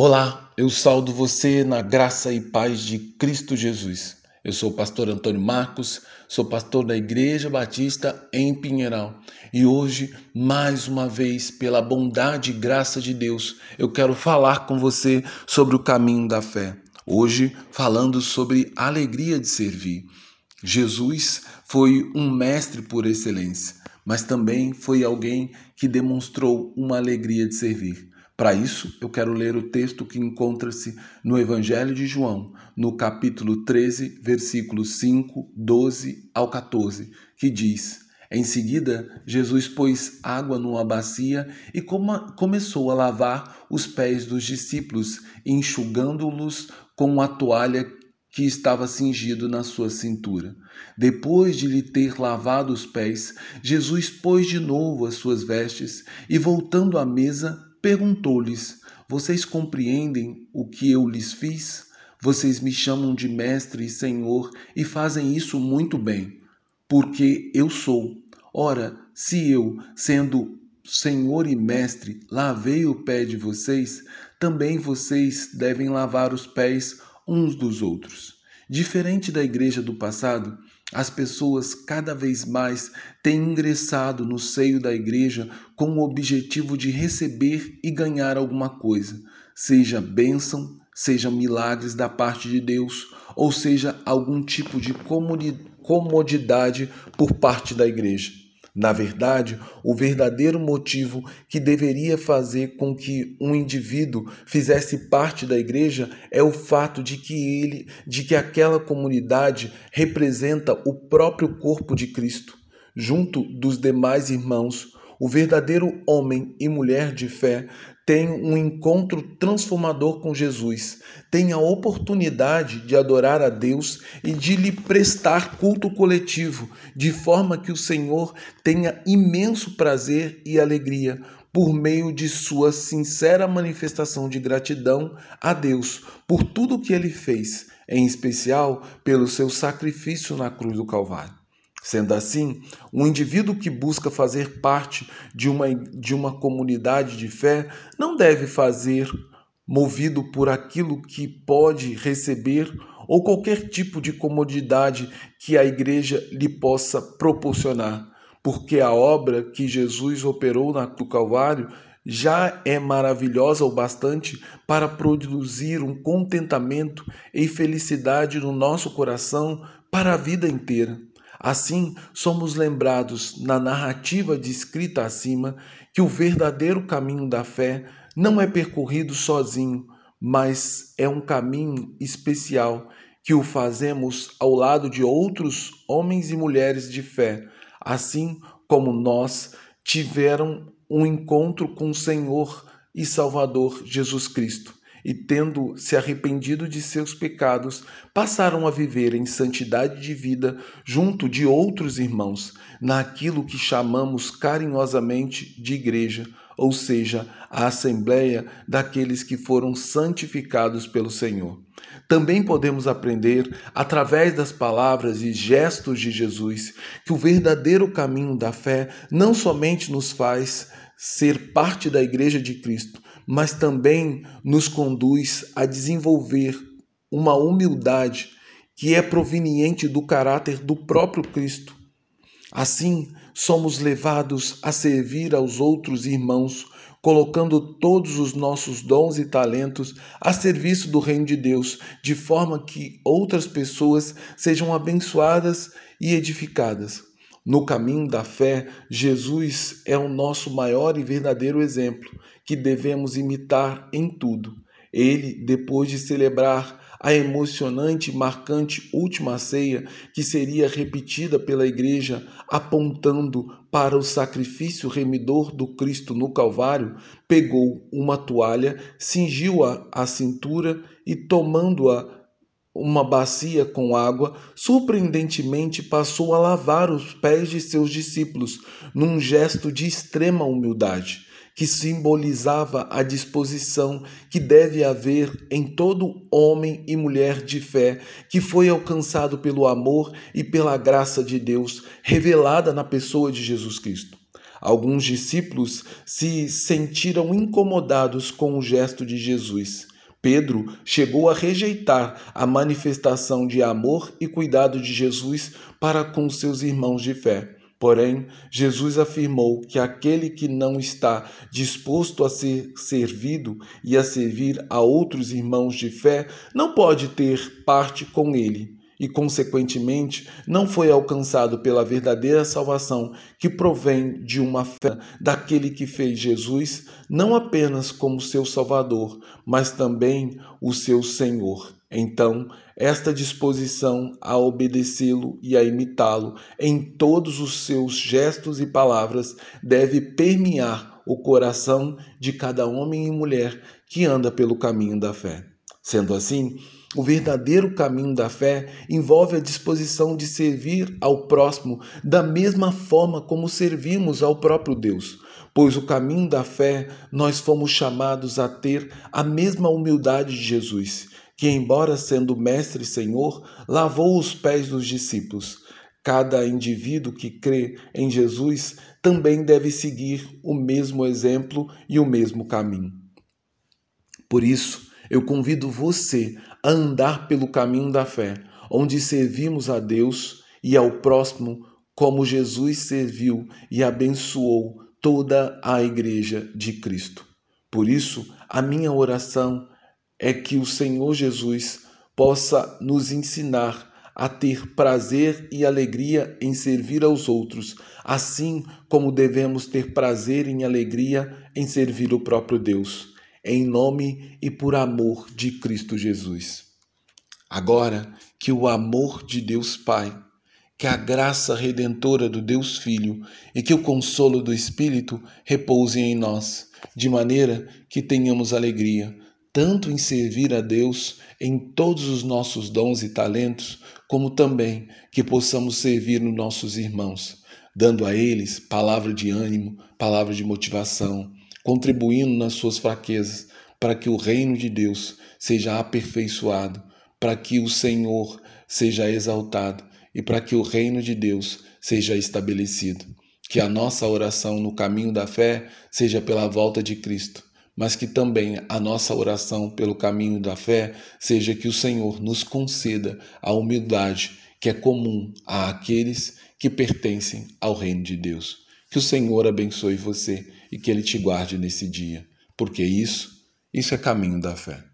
Olá, eu saldo você na graça e paz de Cristo Jesus. Eu sou o pastor Antônio Marcos, sou pastor da Igreja Batista em Pinheiral e hoje, mais uma vez, pela bondade e graça de Deus, eu quero falar com você sobre o caminho da fé. Hoje, falando sobre a alegria de servir. Jesus foi um mestre por excelência, mas também foi alguém que demonstrou uma alegria de servir. Para isso, eu quero ler o texto que encontra-se no Evangelho de João, no capítulo 13, versículos 5, 12 ao 14, que diz: Em seguida, Jesus pôs água numa bacia e começou a lavar os pés dos discípulos, enxugando-los com a toalha que estava cingido na sua cintura. Depois de lhe ter lavado os pés, Jesus pôs de novo as suas vestes e, voltando à mesa, perguntou-lhes: Vocês compreendem o que eu lhes fiz? Vocês me chamam de mestre e senhor e fazem isso muito bem, porque eu sou. Ora, se eu, sendo senhor e mestre, lavei o pé de vocês, também vocês devem lavar os pés uns dos outros. Diferente da igreja do passado, as pessoas cada vez mais têm ingressado no seio da igreja com o objetivo de receber e ganhar alguma coisa, seja bênção, seja milagres da parte de Deus, ou seja algum tipo de comodidade por parte da igreja. Na verdade, o verdadeiro motivo que deveria fazer com que um indivíduo fizesse parte da igreja é o fato de que ele, de que aquela comunidade representa o próprio corpo de Cristo, junto dos demais irmãos. O verdadeiro homem e mulher de fé tem um encontro transformador com Jesus, tem a oportunidade de adorar a Deus e de lhe prestar culto coletivo, de forma que o Senhor tenha imenso prazer e alegria por meio de sua sincera manifestação de gratidão a Deus por tudo que ele fez, em especial pelo seu sacrifício na cruz do Calvário. Sendo assim, um indivíduo que busca fazer parte de uma, de uma comunidade de fé não deve fazer movido por aquilo que pode receber ou qualquer tipo de comodidade que a igreja lhe possa proporcionar, porque a obra que Jesus operou na do Calvário já é maravilhosa o bastante para produzir um contentamento e felicidade no nosso coração para a vida inteira. Assim, somos lembrados na narrativa descrita acima que o verdadeiro caminho da fé não é percorrido sozinho, mas é um caminho especial que o fazemos ao lado de outros homens e mulheres de fé, assim como nós tiveram um encontro com o Senhor e Salvador Jesus Cristo e, tendo se arrependido de seus pecados, passaram a viver em santidade de vida junto de outros irmãos, naquilo que chamamos carinhosamente de igreja, ou seja, a assembleia daqueles que foram santificados pelo Senhor. Também podemos aprender, através das palavras e gestos de Jesus, que o verdadeiro caminho da fé não somente nos faz ser parte da Igreja de Cristo, mas também nos conduz a desenvolver uma humildade que é proveniente do caráter do próprio Cristo. Assim, somos levados a servir aos outros irmãos, colocando todos os nossos dons e talentos a serviço do Reino de Deus, de forma que outras pessoas sejam abençoadas e edificadas. No caminho da fé, Jesus é o nosso maior e verdadeiro exemplo, que devemos imitar em tudo. Ele, depois de celebrar a emocionante e marcante última ceia, que seria repetida pela Igreja, apontando para o sacrifício remidor do Cristo no Calvário, pegou uma toalha, cingiu-a à cintura e, tomando-a uma bacia com água, surpreendentemente passou a lavar os pés de seus discípulos, num gesto de extrema humildade, que simbolizava a disposição que deve haver em todo homem e mulher de fé que foi alcançado pelo amor e pela graça de Deus revelada na pessoa de Jesus Cristo. Alguns discípulos se sentiram incomodados com o gesto de Jesus. Pedro chegou a rejeitar a manifestação de amor e cuidado de Jesus para com seus irmãos de fé. Porém, Jesus afirmou que aquele que não está disposto a ser servido e a servir a outros irmãos de fé não pode ter parte com ele e, consequentemente, não foi alcançado pela verdadeira salvação que provém de uma fé daquele que fez Jesus não apenas como seu Salvador, mas também o seu Senhor. Então, esta disposição a obedecê-lo e a imitá-lo em todos os seus gestos e palavras deve permear o coração de cada homem e mulher que anda pelo caminho da fé. Sendo assim, o verdadeiro caminho da fé envolve a disposição de servir ao próximo da mesma forma como servimos ao próprio Deus, pois o caminho da fé nós fomos chamados a ter a mesma humildade de Jesus, que, embora sendo Mestre e Senhor, lavou os pés dos discípulos. Cada indivíduo que crê em Jesus também deve seguir o mesmo exemplo e o mesmo caminho. Por isso, eu convido você a andar pelo caminho da fé, onde servimos a Deus e ao próximo como Jesus serviu e abençoou toda a Igreja de Cristo. Por isso, a minha oração é que o Senhor Jesus possa nos ensinar a ter prazer e alegria em servir aos outros, assim como devemos ter prazer e alegria em servir o próprio Deus em nome e por amor de Cristo Jesus. Agora que o amor de Deus Pai, que a graça redentora do Deus Filho e que o consolo do Espírito repousem em nós, de maneira que tenhamos alegria, tanto em servir a Deus em todos os nossos dons e talentos, como também que possamos servir nos nossos irmãos, dando a eles palavra de ânimo, palavra de motivação, contribuindo nas suas fraquezas, para que o reino de Deus seja aperfeiçoado, para que o Senhor seja exaltado e para que o reino de Deus seja estabelecido. Que a nossa oração no caminho da fé seja pela volta de Cristo, mas que também a nossa oração pelo caminho da fé seja que o Senhor nos conceda a humildade que é comum àqueles que pertencem ao reino de Deus. Que o Senhor abençoe você e que Ele te guarde nesse dia, porque isso, isso é caminho da fé.